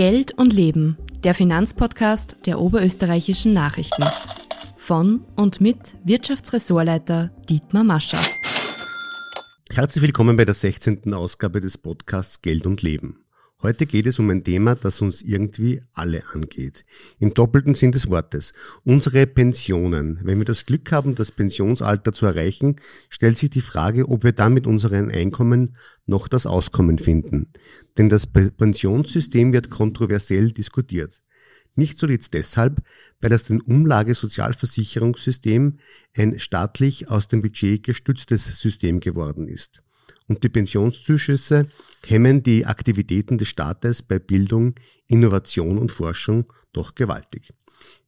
Geld und Leben, der Finanzpodcast der oberösterreichischen Nachrichten. Von und mit Wirtschaftsressortleiter Dietmar Mascher. Herzlich willkommen bei der 16. Ausgabe des Podcasts Geld und Leben. Heute geht es um ein Thema, das uns irgendwie alle angeht. Im doppelten Sinn des Wortes. Unsere Pensionen. Wenn wir das Glück haben, das Pensionsalter zu erreichen, stellt sich die Frage, ob wir dann mit unseren Einkommen noch das Auskommen finden. Denn das Pensionssystem wird kontroversiell diskutiert. Nicht zuletzt deshalb, weil das den Umlagesozialversicherungssystem ein staatlich aus dem Budget gestütztes System geworden ist und die Pensionszuschüsse hemmen die Aktivitäten des Staates bei Bildung, Innovation und Forschung doch gewaltig.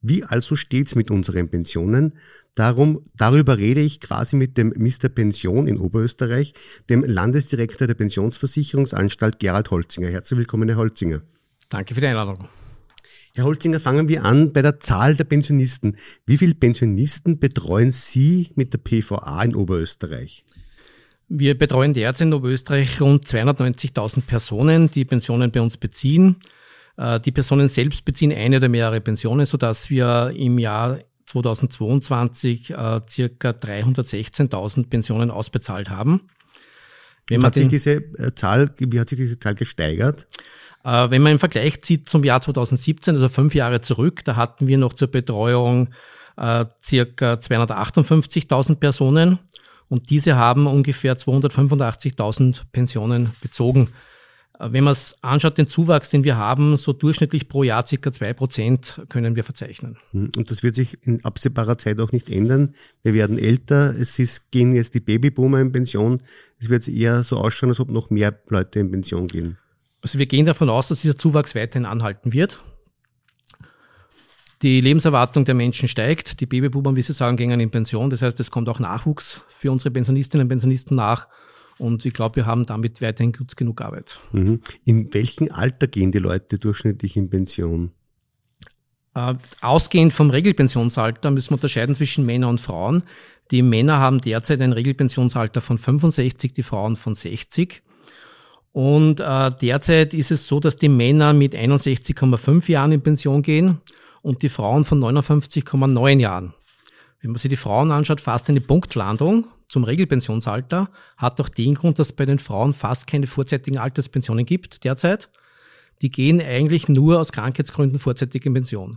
Wie also steht's mit unseren Pensionen? Darum, darüber rede ich quasi mit dem Mr. Pension in Oberösterreich, dem Landesdirektor der Pensionsversicherungsanstalt Gerald Holzinger. Herzlich willkommen, Herr Holzinger. Danke für die Einladung. Herr Holzinger, fangen wir an bei der Zahl der Pensionisten. Wie viele Pensionisten betreuen Sie mit der PVA in Oberösterreich? Wir betreuen derzeit in Oberösterreich rund 290.000 Personen, die Pensionen bei uns beziehen. Äh, die Personen selbst beziehen eine oder mehrere Pensionen, sodass wir im Jahr 2022 äh, circa 316.000 Pensionen ausbezahlt haben. Wenn hat sich diese äh, Zahl, wie hat sich diese Zahl gesteigert? Wenn man im Vergleich zieht zum Jahr 2017, also fünf Jahre zurück, da hatten wir noch zur Betreuung circa 258.000 Personen und diese haben ungefähr 285.000 Pensionen bezogen. Äh, wenn man es anschaut, den Zuwachs, den wir haben, so durchschnittlich pro Jahr circa zwei Prozent können wir verzeichnen. Hm, und das wird sich in absehbarer Zeit auch nicht ändern. Wir werden älter, es ist, gehen jetzt die Babyboomer in Pension. Es wird eher so ausschauen, als ob noch mehr Leute in Pension gehen. Also wir gehen davon aus, dass dieser Zuwachs weiterhin anhalten wird. Die Lebenserwartung der Menschen steigt, die Babyboomer, wie Sie sagen, gehen in Pension. Das heißt, es kommt auch Nachwuchs für unsere Pensionistinnen und Pensionisten nach. Und ich glaube, wir haben damit weiterhin gut genug Arbeit. Mhm. In welchem Alter gehen die Leute durchschnittlich in Pension? Äh, ausgehend vom Regelpensionsalter müssen wir unterscheiden zwischen Männern und Frauen. Die Männer haben derzeit ein Regelpensionsalter von 65, die Frauen von 60. Und äh, derzeit ist es so, dass die Männer mit 61,5 Jahren in Pension gehen und die Frauen von 59,9 Jahren. Wenn man sich die Frauen anschaut, fast eine Punktlandung zum Regelpensionsalter, hat auch den Grund, dass es bei den Frauen fast keine vorzeitigen Alterspensionen gibt derzeit. Die gehen eigentlich nur aus Krankheitsgründen vorzeitig in Pension.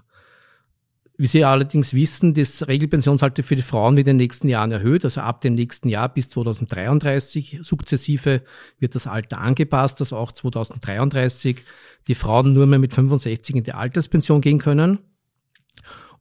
Wie Sie allerdings wissen, das Regelpensionsalter für die Frauen wird in den nächsten Jahren erhöht. Also ab dem nächsten Jahr bis 2033 sukzessive wird das Alter angepasst, dass auch 2033 die Frauen nur mehr mit 65 in die Alterspension gehen können.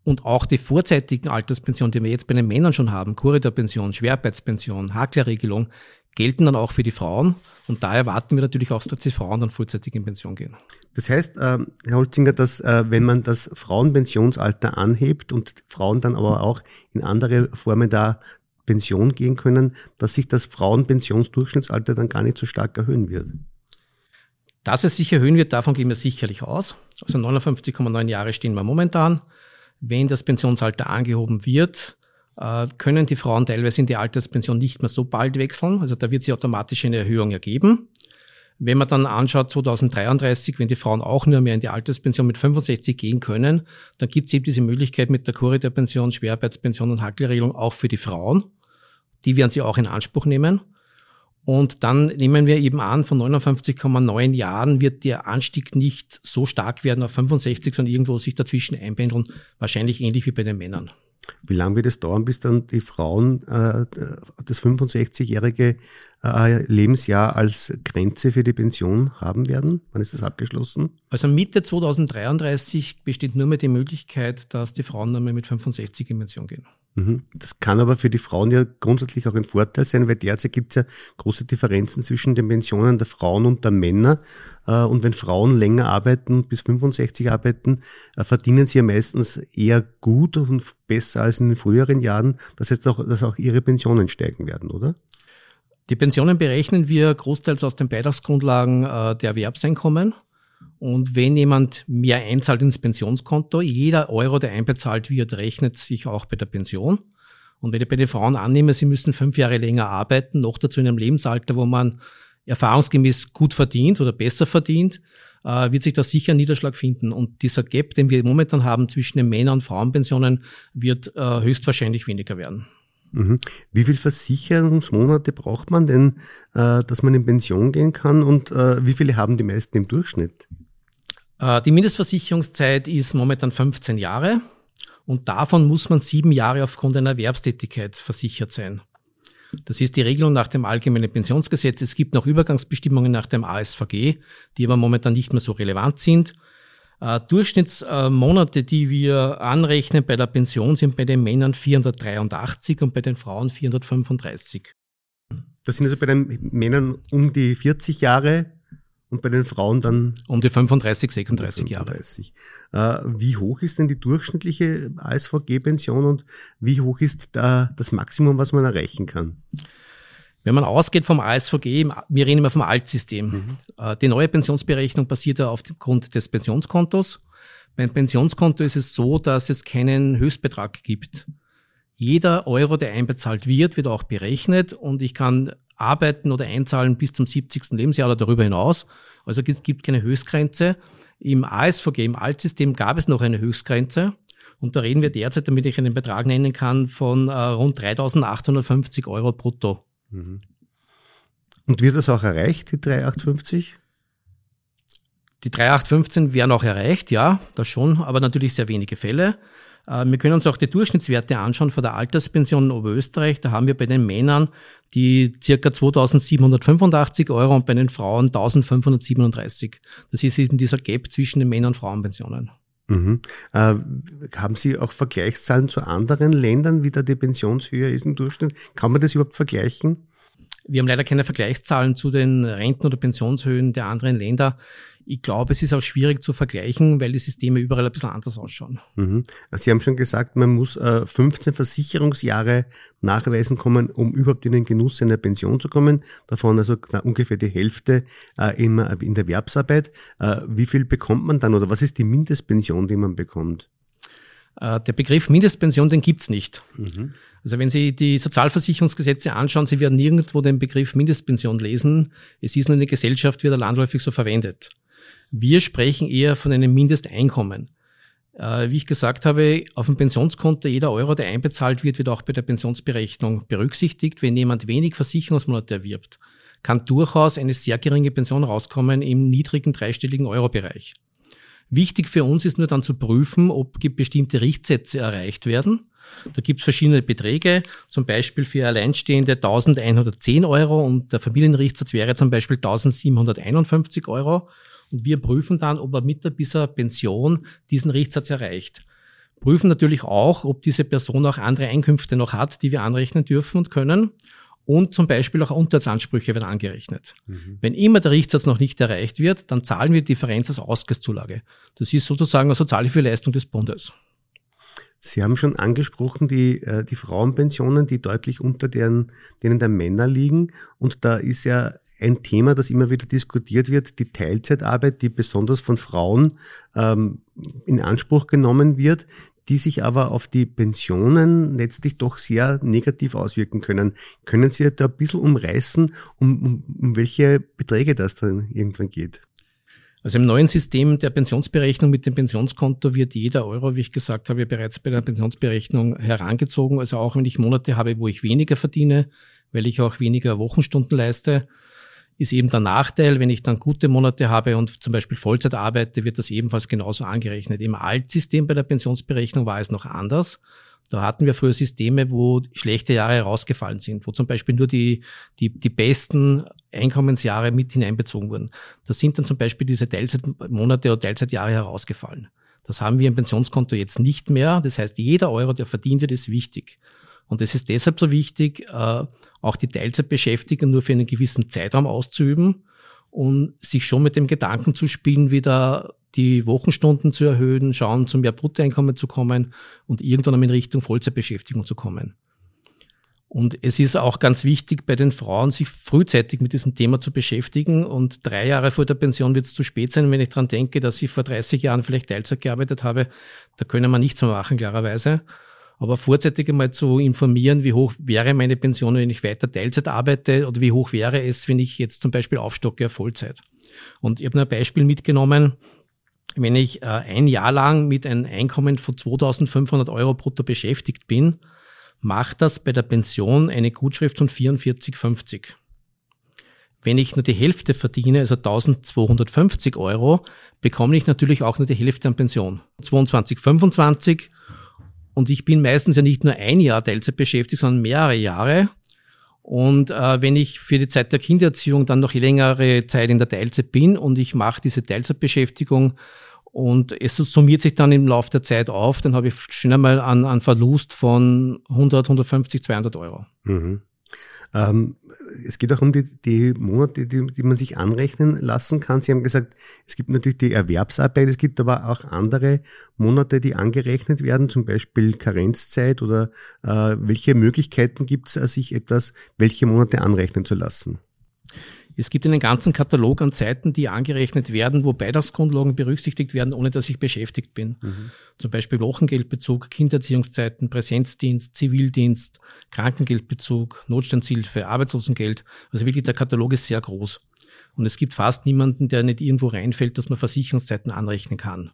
Und auch die vorzeitigen Alterspensionen, die wir jetzt bei den Männern schon haben, Korridorpension, Schwerarbeitspension, Haklerregelung, gelten dann auch für die Frauen. Und da erwarten wir natürlich auch, dass die Frauen dann vollzeitig in Pension gehen. Das heißt, äh, Herr Holzinger, dass äh, wenn man das Frauenpensionsalter anhebt und Frauen dann aber auch in andere Formen da Pension gehen können, dass sich das Frauenpensionsdurchschnittsalter dann gar nicht so stark erhöhen wird. Dass es sich erhöhen wird, davon gehen wir sicherlich aus. Also 59,9 Jahre stehen wir momentan wenn das Pensionsalter angehoben wird, äh, können die Frauen teilweise in die Alterspension nicht mehr so bald wechseln. Also da wird sich automatisch eine Erhöhung ergeben. Wenn man dann anschaut, 2033, wenn die Frauen auch nur mehr in die Alterspension mit 65 gehen können, dann gibt es eben diese Möglichkeit mit der Korridorpension, Schwerarbeitspension und Hackelregelung auch für die Frauen. Die werden sie auch in Anspruch nehmen. Und dann nehmen wir eben an, von 59,9 Jahren wird der Anstieg nicht so stark werden auf 65, sondern irgendwo sich dazwischen einpendeln, wahrscheinlich ähnlich wie bei den Männern. Wie lange wird es dauern, bis dann die Frauen äh, das 65-jährige äh, Lebensjahr als Grenze für die Pension haben werden? Wann ist das abgeschlossen? Also Mitte 2033 besteht nur mehr die Möglichkeit, dass die Frauen nur mehr mit 65 in Pension gehen. Mhm. Das kann aber für die Frauen ja grundsätzlich auch ein Vorteil sein, weil derzeit gibt es ja große Differenzen zwischen den Pensionen der Frauen und der Männer. Äh, und wenn Frauen länger arbeiten, bis 65 arbeiten, äh, verdienen sie ja meistens eher gut und besser als in den früheren Jahren. Das heißt auch, dass auch ihre Pensionen steigen werden, oder? Die Pensionen berechnen wir großteils aus den Beitragsgrundlagen äh, der Erwerbseinkommen. Und wenn jemand mehr einzahlt ins Pensionskonto, jeder Euro, der einbezahlt wird, rechnet sich auch bei der Pension. Und wenn ich bei den Frauen annehme, sie müssen fünf Jahre länger arbeiten, noch dazu in einem Lebensalter, wo man erfahrungsgemäß gut verdient oder besser verdient, äh, wird sich da sicher ein Niederschlag finden. Und dieser Gap, den wir momentan haben zwischen den Männer- und Frauenpensionen, wird äh, höchstwahrscheinlich weniger werden. Mhm. Wie viel Versicherungsmonate braucht man denn, äh, dass man in Pension gehen kann und äh, wie viele haben die meisten im Durchschnitt? Äh, die Mindestversicherungszeit ist momentan 15 Jahre und davon muss man sieben Jahre aufgrund einer Erwerbstätigkeit versichert sein. Das ist die Regelung nach dem Allgemeinen Pensionsgesetz. Es gibt noch Übergangsbestimmungen nach dem ASVG, die aber momentan nicht mehr so relevant sind. Äh, Durchschnittsmonate, die wir anrechnen bei der Pension, sind bei den Männern 483 und bei den Frauen 435. Das sind also bei den Männern um die 40 Jahre und bei den Frauen dann um die 35, 36 35. Jahre. Äh, wie hoch ist denn die durchschnittliche ASVG-Pension und wie hoch ist da das Maximum, was man erreichen kann? Wenn man ausgeht vom ASVG, wir reden immer vom Altsystem. Mhm. Äh, die neue Pensionsberechnung basiert ja aufgrund des Pensionskontos. Beim Pensionskonto ist es so, dass es keinen Höchstbetrag gibt. Jeder Euro, der einbezahlt wird, wird auch berechnet und ich kann arbeiten oder einzahlen bis zum 70. Lebensjahr oder darüber hinaus. Also es gibt keine Höchstgrenze. Im ASVG, im Altsystem gab es noch eine Höchstgrenze. Und da reden wir derzeit, damit ich einen Betrag nennen kann, von äh, rund 3.850 Euro brutto. Mhm. Und wird das auch erreicht, die 3,850? Die 3,815 werden auch erreicht, ja, das schon, aber natürlich sehr wenige Fälle. Äh, wir können uns auch die Durchschnittswerte anschauen von der Alterspension in Oberösterreich. Da haben wir bei den Männern die circa 2785 Euro und bei den Frauen 1537. Das ist eben dieser Gap zwischen den Männer- und Frauenpensionen. Mhm. Äh, haben Sie auch Vergleichszahlen zu anderen Ländern, wie da die Pensionshöhe ist im Durchschnitt? Kann man das überhaupt vergleichen? Wir haben leider keine Vergleichszahlen zu den Renten- oder Pensionshöhen der anderen Länder. Ich glaube, es ist auch schwierig zu vergleichen, weil die Systeme überall ein bisschen anders ausschauen. Mhm. Sie haben schon gesagt, man muss äh, 15 Versicherungsjahre nachweisen kommen, um überhaupt in den Genuss einer Pension zu kommen. Davon also ungefähr die Hälfte äh, in, in der Erwerbsarbeit. Äh, wie viel bekommt man dann oder was ist die Mindestpension, die man bekommt? Äh, der Begriff Mindestpension, den gibt's nicht. Mhm. Also wenn Sie die Sozialversicherungsgesetze anschauen, Sie werden nirgendwo den Begriff Mindestpension lesen. Es ist nur in der Gesellschaft, wird er landläufig so verwendet. Wir sprechen eher von einem Mindesteinkommen. Äh, wie ich gesagt habe, auf dem Pensionskonto jeder Euro, der einbezahlt wird, wird auch bei der Pensionsberechnung berücksichtigt. Wenn jemand wenig Versicherungsmonate erwirbt, kann durchaus eine sehr geringe Pension rauskommen im niedrigen dreistelligen Euro-Bereich. Wichtig für uns ist nur dann zu prüfen, ob bestimmte Richtsätze erreicht werden. Da gibt es verschiedene Beträge, zum Beispiel für Alleinstehende 1110 Euro und der Familienrichtsatz wäre zum Beispiel 1751 Euro. Und wir prüfen dann, ob er mit dieser Pension diesen Richtsatz erreicht. Prüfen natürlich auch, ob diese Person auch andere Einkünfte noch hat, die wir anrechnen dürfen und können. Und zum Beispiel auch Unterhaltsansprüche werden angerechnet. Mhm. Wenn immer der Richtsatz noch nicht erreicht wird, dann zahlen wir die Differenz als Ausgleichszulage. Das ist sozusagen eine Sozialhilfeleistung des Bundes. Sie haben schon angesprochen, die, äh, die Frauenpensionen, die deutlich unter deren, denen der Männer liegen. Und da ist ja ein Thema, das immer wieder diskutiert wird, die Teilzeitarbeit, die besonders von Frauen ähm, in Anspruch genommen wird, die sich aber auf die Pensionen letztlich doch sehr negativ auswirken können. Können Sie da ein bisschen umreißen, um, um, um welche Beträge das dann irgendwann geht? Also im neuen System der Pensionsberechnung mit dem Pensionskonto wird jeder Euro, wie ich gesagt habe, bereits bei der Pensionsberechnung herangezogen. Also auch wenn ich Monate habe, wo ich weniger verdiene, weil ich auch weniger Wochenstunden leiste, ist eben der Nachteil, wenn ich dann gute Monate habe und zum Beispiel Vollzeit arbeite, wird das ebenfalls genauso angerechnet. Im Altsystem bei der Pensionsberechnung war es noch anders. Da hatten wir früher Systeme, wo schlechte Jahre herausgefallen sind, wo zum Beispiel nur die, die, die besten Einkommensjahre mit hineinbezogen wurden. Da sind dann zum Beispiel diese Teilzeitmonate oder Teilzeitjahre herausgefallen. Das haben wir im Pensionskonto jetzt nicht mehr. Das heißt, jeder Euro, der verdient wird, ist wichtig. Und es ist deshalb so wichtig, äh, auch die Teilzeitbeschäftigung nur für einen gewissen Zeitraum auszuüben und sich schon mit dem Gedanken zu spielen, wieder die Wochenstunden zu erhöhen, schauen, zum mehr Bruttoeinkommen zu kommen und irgendwann in Richtung Vollzeitbeschäftigung zu kommen. Und es ist auch ganz wichtig bei den Frauen, sich frühzeitig mit diesem Thema zu beschäftigen. Und drei Jahre vor der Pension wird es zu spät sein, wenn ich daran denke, dass ich vor 30 Jahren vielleicht Teilzeit gearbeitet habe. Da können wir nichts mehr machen, klarerweise. Aber vorzeitig einmal zu informieren, wie hoch wäre meine Pension, wenn ich weiter Teilzeit arbeite oder wie hoch wäre es, wenn ich jetzt zum Beispiel aufstocke auf Vollzeit. Und ich habe ein Beispiel mitgenommen, wenn ich äh, ein Jahr lang mit einem Einkommen von 2500 Euro brutto beschäftigt bin, macht das bei der Pension eine Gutschrift von 44,50. Wenn ich nur die Hälfte verdiene, also 1250 Euro, bekomme ich natürlich auch nur die Hälfte an Pension. 22,25 und ich bin meistens ja nicht nur ein Jahr Teilzeit beschäftigt, sondern mehrere Jahre. Und äh, wenn ich für die Zeit der Kindererziehung dann noch längere Zeit in der Teilzeit bin und ich mache diese Teilzeitbeschäftigung und es summiert sich dann im Laufe der Zeit auf, dann habe ich schon einmal einen, einen Verlust von 100, 150, 200 Euro. Mhm. Ähm, es geht auch um die, die Monate, die, die, man sich anrechnen lassen kann. Sie haben gesagt, es gibt natürlich die Erwerbsarbeit, es gibt aber auch andere Monate, die angerechnet werden, zum Beispiel Karenzzeit oder äh, welche Möglichkeiten gibt es, sich etwas, welche Monate anrechnen zu lassen? Es gibt einen ganzen Katalog an Zeiten, die angerechnet werden, wo Beitragsgrundlagen berücksichtigt werden, ohne dass ich beschäftigt bin. Mhm. Zum Beispiel Wochengeldbezug, Kindererziehungszeiten, Präsenzdienst, Zivildienst, Krankengeldbezug, Notstandshilfe, Arbeitslosengeld. Also wirklich der Katalog ist sehr groß. Und es gibt fast niemanden, der nicht irgendwo reinfällt, dass man Versicherungszeiten anrechnen kann.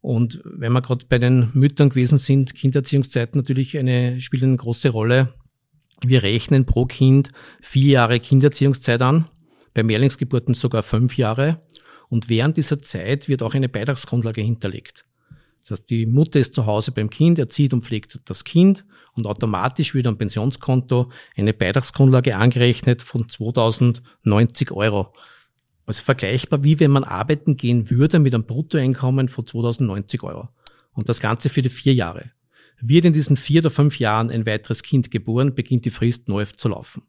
Und wenn wir gerade bei den Müttern gewesen sind, Kindererziehungszeiten natürlich eine, spielen eine große Rolle. Wir rechnen pro Kind vier Jahre Kindererziehungszeit an, bei Mehrlingsgeburten sogar fünf Jahre. Und während dieser Zeit wird auch eine Beitragsgrundlage hinterlegt. Das heißt, die Mutter ist zu Hause beim Kind, erzieht und pflegt das Kind und automatisch wird am Pensionskonto eine Beitragsgrundlage angerechnet von 2090 Euro. Also vergleichbar wie wenn man arbeiten gehen würde mit einem Bruttoeinkommen von 2090 Euro. Und das Ganze für die vier Jahre. Wird in diesen vier oder fünf Jahren ein weiteres Kind geboren, beginnt die Frist neu zu laufen.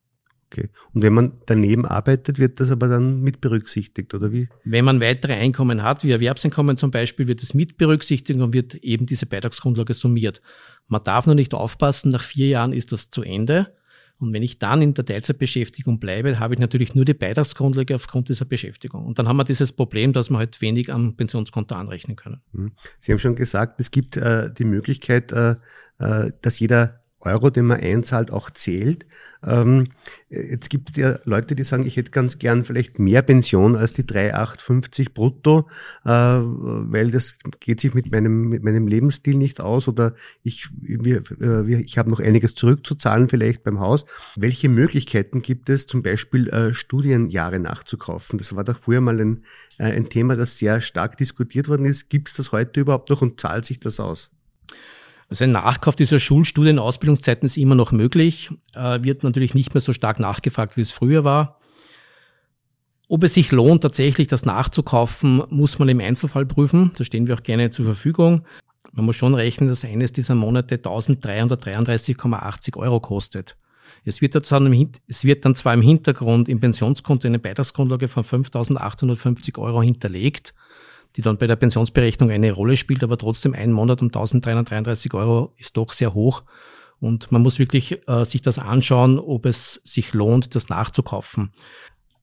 Okay. Und wenn man daneben arbeitet, wird das aber dann mit berücksichtigt, oder wie? Wenn man weitere Einkommen hat, wie Erwerbseinkommen zum Beispiel, wird es mit berücksichtigt und wird eben diese Beitragsgrundlage summiert. Man darf nur nicht aufpassen, nach vier Jahren ist das zu Ende und wenn ich dann in der Teilzeitbeschäftigung bleibe, habe ich natürlich nur die Beitragsgrundlage aufgrund dieser Beschäftigung. Und dann haben wir dieses Problem, dass wir halt wenig am Pensionskonto anrechnen können. Mhm. Sie haben schon gesagt, es gibt äh, die Möglichkeit, äh, äh dass jeder Euro, den man einzahlt, auch zählt. Ähm, jetzt gibt es ja Leute, die sagen, ich hätte ganz gern vielleicht mehr Pension als die 3,850 brutto, äh, weil das geht sich mit meinem, mit meinem Lebensstil nicht aus oder ich, wir, wir, ich habe noch einiges zurückzuzahlen vielleicht beim Haus. Welche Möglichkeiten gibt es, zum Beispiel äh, Studienjahre nachzukaufen? Das war doch früher mal ein, äh, ein Thema, das sehr stark diskutiert worden ist. Gibt es das heute überhaupt noch und zahlt sich das aus? Also ein Nachkauf dieser Schulstudien Ausbildungszeiten ist immer noch möglich, äh, wird natürlich nicht mehr so stark nachgefragt, wie es früher war. Ob es sich lohnt, tatsächlich das nachzukaufen, muss man im Einzelfall prüfen. Da stehen wir auch gerne zur Verfügung. Man muss schon rechnen, dass eines dieser Monate 1333,80 Euro kostet. Es wird, dann, es wird dann zwar im Hintergrund im Pensionskonto eine Beitragsgrundlage von 5.850 Euro hinterlegt die dann bei der Pensionsberechnung eine Rolle spielt, aber trotzdem ein Monat um 1333 Euro ist doch sehr hoch. Und man muss wirklich äh, sich das anschauen, ob es sich lohnt, das nachzukaufen.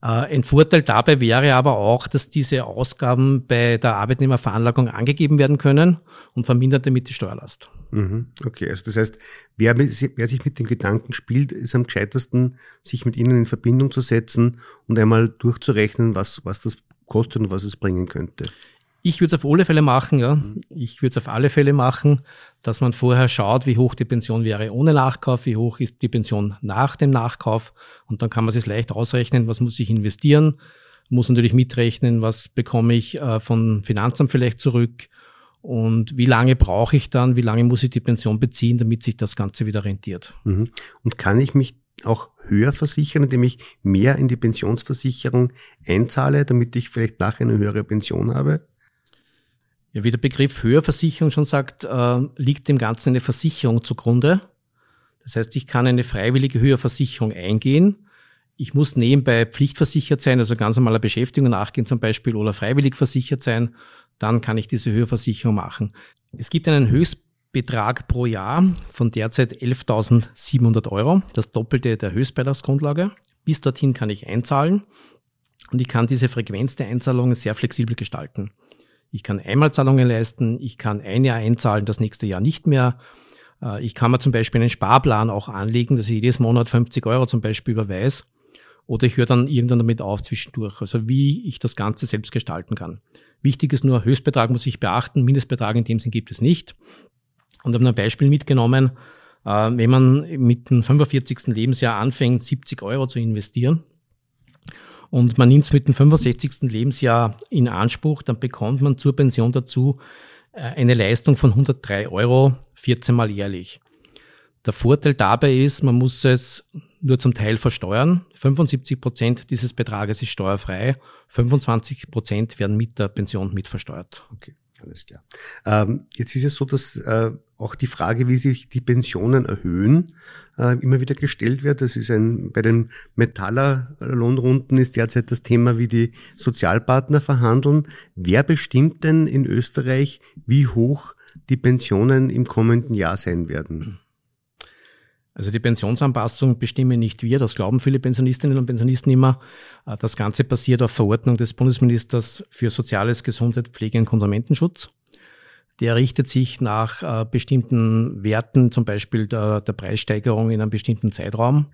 Äh, ein Vorteil dabei wäre aber auch, dass diese Ausgaben bei der Arbeitnehmerveranlagung angegeben werden können und vermindert damit die Steuerlast. Mhm. Okay, also das heißt, wer, wer, sich mit den Gedanken spielt, ist am gescheitesten, sich mit ihnen in Verbindung zu setzen und einmal durchzurechnen, was, was das kostet und was es bringen könnte. Ich würde es auf alle Fälle machen, ja. Ich würde es auf alle Fälle machen, dass man vorher schaut, wie hoch die Pension wäre ohne Nachkauf, wie hoch ist die Pension nach dem Nachkauf und dann kann man sich leicht ausrechnen, was muss ich investieren, muss natürlich mitrechnen, was bekomme ich äh, von Finanzamt vielleicht zurück und wie lange brauche ich dann, wie lange muss ich die Pension beziehen, damit sich das Ganze wieder rentiert. Mhm. Und kann ich mich auch höher versichern, indem ich mehr in die Pensionsversicherung einzahle, damit ich vielleicht nachher eine höhere Pension habe? Ja, wie der Begriff Höherversicherung schon sagt, äh, liegt dem Ganzen eine Versicherung zugrunde. Das heißt, ich kann eine freiwillige Höherversicherung eingehen. Ich muss nebenbei pflichtversichert sein, also ganz normaler Beschäftigung nachgehen zum Beispiel oder freiwillig versichert sein. Dann kann ich diese Höherversicherung machen. Es gibt einen Höchstbetrag pro Jahr von derzeit 11.700 Euro, das Doppelte der Höchstbeitragsgrundlage. Bis dorthin kann ich einzahlen und ich kann diese Frequenz der Einzahlungen sehr flexibel gestalten. Ich kann Einmalzahlungen leisten, ich kann ein Jahr einzahlen, das nächste Jahr nicht mehr. Äh, ich kann mir zum Beispiel einen Sparplan auch anlegen, dass ich jedes Monat 50 Euro zum Beispiel überweise. oder ich höre dann irgendwann damit auf zwischendurch. Also wie ich das Ganze selbst gestalten kann. Wichtig ist nur, Höchstbetrag muss ich beachten, Mindestbetrag in dem Sinn gibt es nicht. Und habe ein Beispiel mitgenommen, äh, wenn man mit dem 45. Lebensjahr anfängt, 70 Euro zu investieren, und man nimmt es mit dem 65. Lebensjahr in Anspruch, dann bekommt man zur Pension dazu äh, eine Leistung von 103 Euro 14 Mal jährlich. Der Vorteil dabei ist, man muss es nur zum Teil versteuern. 75 Prozent dieses Betrages ist steuerfrei, 25 Prozent werden mit der Pension mitversteuert. Okay. Alles klar. Ähm, jetzt ist es so, dass äh, auch die Frage, wie sich die Pensionen erhöhen, äh, immer wieder gestellt wird. Das ist ein, bei den Metaller-Lohnrunden ist derzeit das Thema, wie die Sozialpartner verhandeln. Wer bestimmt denn in Österreich, wie hoch die Pensionen im kommenden Jahr sein werden? Also die Pensionsanpassung bestimmen nicht wir, das glauben viele Pensionistinnen und Pensionisten immer. Äh, das Ganze basiert auf Verordnung des Bundesministers für Soziales, Gesundheit, Pflege und Konsumentenschutz. Der richtet sich nach äh, bestimmten Werten, zum Beispiel der, der Preissteigerung in einem bestimmten Zeitraum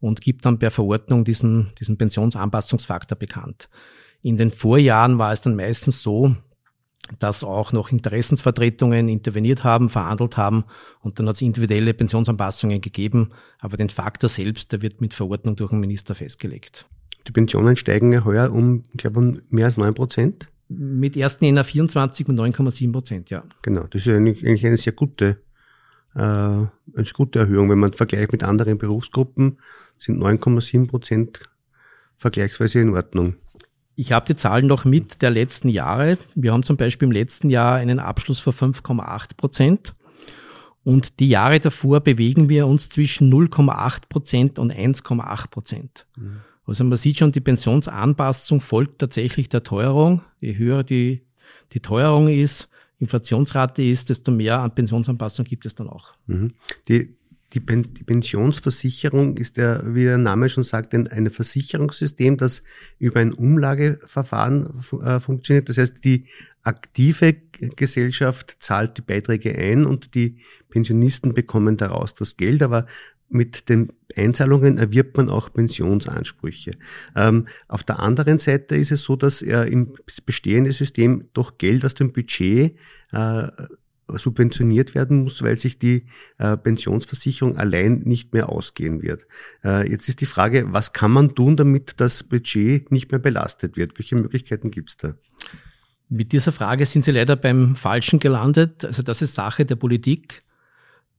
und gibt dann per Verordnung diesen, diesen Pensionsanpassungsfaktor bekannt. In den Vorjahren war es dann meistens so, dass auch noch Interessensvertretungen interveniert haben, verhandelt haben und dann hat es individuelle Pensionsanpassungen gegeben, aber den Faktor selbst, der wird mit Verordnung durch den Minister festgelegt. Die Pensionen steigen ja heuer um, ich glaube, um mehr als neun Prozent. Mit 1. Jänner 24 und 9,7 Prozent, ja. Genau, das ist eigentlich eine sehr gute, äh, eine gute Erhöhung. Wenn man vergleicht mit anderen Berufsgruppen, sind 9,7 Prozent vergleichsweise in Ordnung. Ich habe die Zahlen noch mit der letzten Jahre. Wir haben zum Beispiel im letzten Jahr einen Abschluss von 5,8 Prozent. Und die Jahre davor bewegen wir uns zwischen 0,8 Prozent und 1,8 Prozent. Mhm. Also man sieht schon, die Pensionsanpassung folgt tatsächlich der Teuerung. Je höher die, die Teuerung ist, Inflationsrate ist, desto mehr an Pensionsanpassung gibt es dann auch. Mhm. Die die, Pen die Pensionsversicherung ist ja, wie der Name schon sagt, ein, Versicherungssystem, das über ein Umlageverfahren äh, funktioniert. Das heißt, die aktive Gesellschaft zahlt die Beiträge ein und die Pensionisten bekommen daraus das Geld. Aber mit den Einzahlungen erwirbt man auch Pensionsansprüche. Ähm, auf der anderen Seite ist es so, dass er im bestehende System doch Geld aus dem Budget äh, subventioniert werden muss, weil sich die äh, Pensionsversicherung allein nicht mehr ausgehen wird. Äh, jetzt ist die Frage, was kann man tun, damit das Budget nicht mehr belastet wird? Welche Möglichkeiten gibt es da? Mit dieser Frage sind Sie leider beim Falschen gelandet. Also das ist Sache der Politik,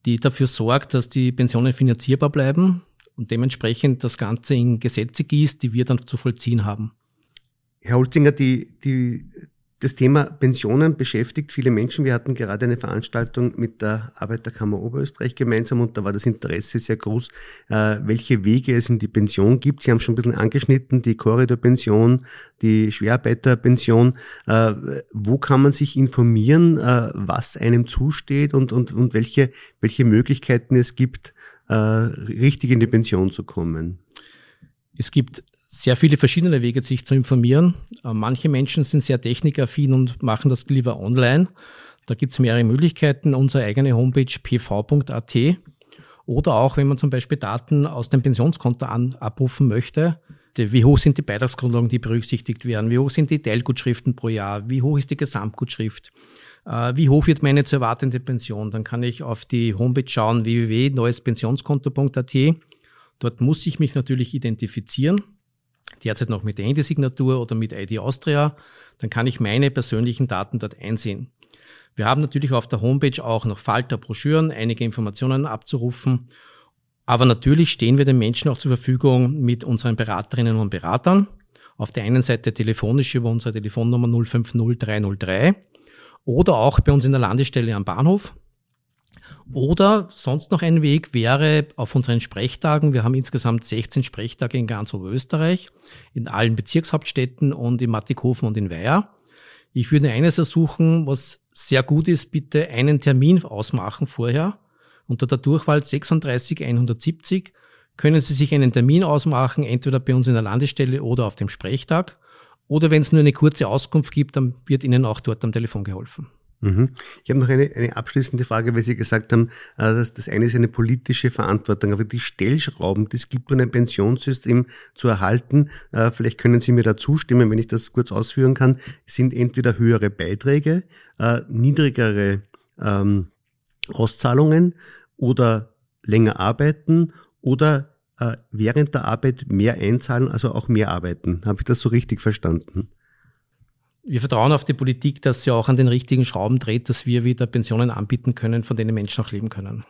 die dafür sorgt, dass die Pensionen finanzierbar bleiben und dementsprechend das Ganze in Gesetze gießt, die wir dann zu vollziehen haben. Herr Holzinger, die, die das Thema Pensionen beschäftigt viele Menschen. Wir hatten gerade eine Veranstaltung mit der Arbeiterkammer Oberösterreich gemeinsam und da war das Interesse sehr groß, äh, welche Wege es in die Pension gibt. Sie haben schon ein bisschen angeschnitten, die Korridorpension, die Schwerarbeiterpension. Äh, wo kann man sich informieren, äh, was einem zusteht und, und, und welche, welche Möglichkeiten es gibt, richtig in die Pension zu kommen? Es gibt sehr viele verschiedene Wege, sich zu informieren. Äh, manche Menschen sind sehr technikaffin und machen das lieber online. Da gibt es mehrere Möglichkeiten. Unsere eigene Homepage pv.at oder auch, wenn man zum Beispiel Daten aus dem Pensionskonto an, abrufen möchte, wie hoch sind die Beitragsgrundlagen, die berücksichtigt werden, wie hoch sind die Teilgutschriften pro Jahr, wie hoch ist die Gesamtgutschrift, äh, wie hoch wird meine zu erwartende Pension. Dann kann ich auf die Homepage schauen, www.neuespensionskonto.at. Dort muss ich mich natürlich identifizieren derzeit noch mit der Handysignatur oder mit ID Austria, dann kann ich meine persönlichen Daten dort einsehen. Wir haben natürlich auf der Homepage auch noch Falter, Broschüren, einige Informationen abzurufen. Aber natürlich stehen wir den Menschen auch zur Verfügung mit unseren Beraterinnen und Beratern. Auf der einen Seite telefonisch über unsere Telefonnummer 050303 oder auch bei uns in der Landestelle am Bahnhof oder sonst noch ein Weg wäre auf unseren Sprechtagen. Wir haben insgesamt 16 Sprechtage in ganz Oberösterreich, in allen Bezirkshauptstädten und in Mattighofen und in Weiher. Ich würde eines ersuchen, was sehr gut ist, bitte einen Termin ausmachen vorher. Unter der Durchwahl 36170 können Sie sich einen Termin ausmachen, entweder bei uns in der Landestelle oder auf dem Sprechtag. Oder wenn es nur eine kurze Auskunft gibt, dann wird Ihnen auch dort am Telefon geholfen. Mhm. Ich habe noch eine, eine abschließende Frage, weil Sie gesagt haben, äh, dass das eine ist eine politische Verantwortung, aber die Stellschrauben, es gibt, um ein Pensionssystem zu erhalten, äh, vielleicht können Sie mir da zustimmen, wenn ich das kurz ausführen kann, sind entweder höhere Beiträge, äh, niedrigere ähm, Auszahlungen oder länger arbeiten oder während der Arbeit mehr einzahlen, also auch mehr arbeiten. Habe ich das so richtig verstanden? Wir vertrauen auf die Politik, dass sie auch an den richtigen Schrauben dreht, dass wir wieder Pensionen anbieten können, von denen Menschen auch leben können.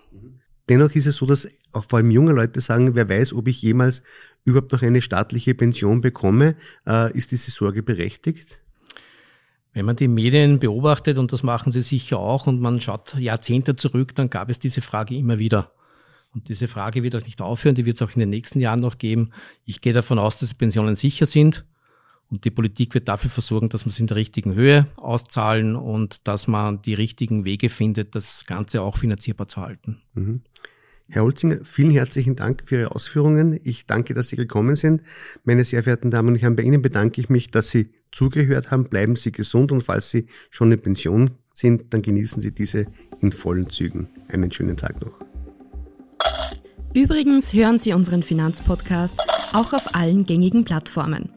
Dennoch ist es so, dass auch vor allem junge Leute sagen, wer weiß, ob ich jemals überhaupt noch eine staatliche Pension bekomme. Äh, ist diese Sorge berechtigt? Wenn man die Medien beobachtet, und das machen sie sicher auch, und man schaut Jahrzehnte zurück, dann gab es diese Frage immer wieder. Und diese Frage wird auch nicht aufhören, die wird es auch in den nächsten Jahren noch geben. Ich gehe davon aus, dass Pensionen sicher sind. Und die Politik wird dafür versorgen, dass man es in der richtigen Höhe auszahlen und dass man die richtigen Wege findet, das Ganze auch finanzierbar zu halten. Mhm. Herr Holzinger, vielen herzlichen Dank für Ihre Ausführungen. Ich danke, dass Sie gekommen sind. Meine sehr verehrten Damen und Herren, bei Ihnen bedanke ich mich, dass Sie zugehört haben. Bleiben Sie gesund und falls Sie schon in Pension sind, dann genießen Sie diese in vollen Zügen. Einen schönen Tag noch. Übrigens hören Sie unseren Finanzpodcast auch auf allen gängigen Plattformen.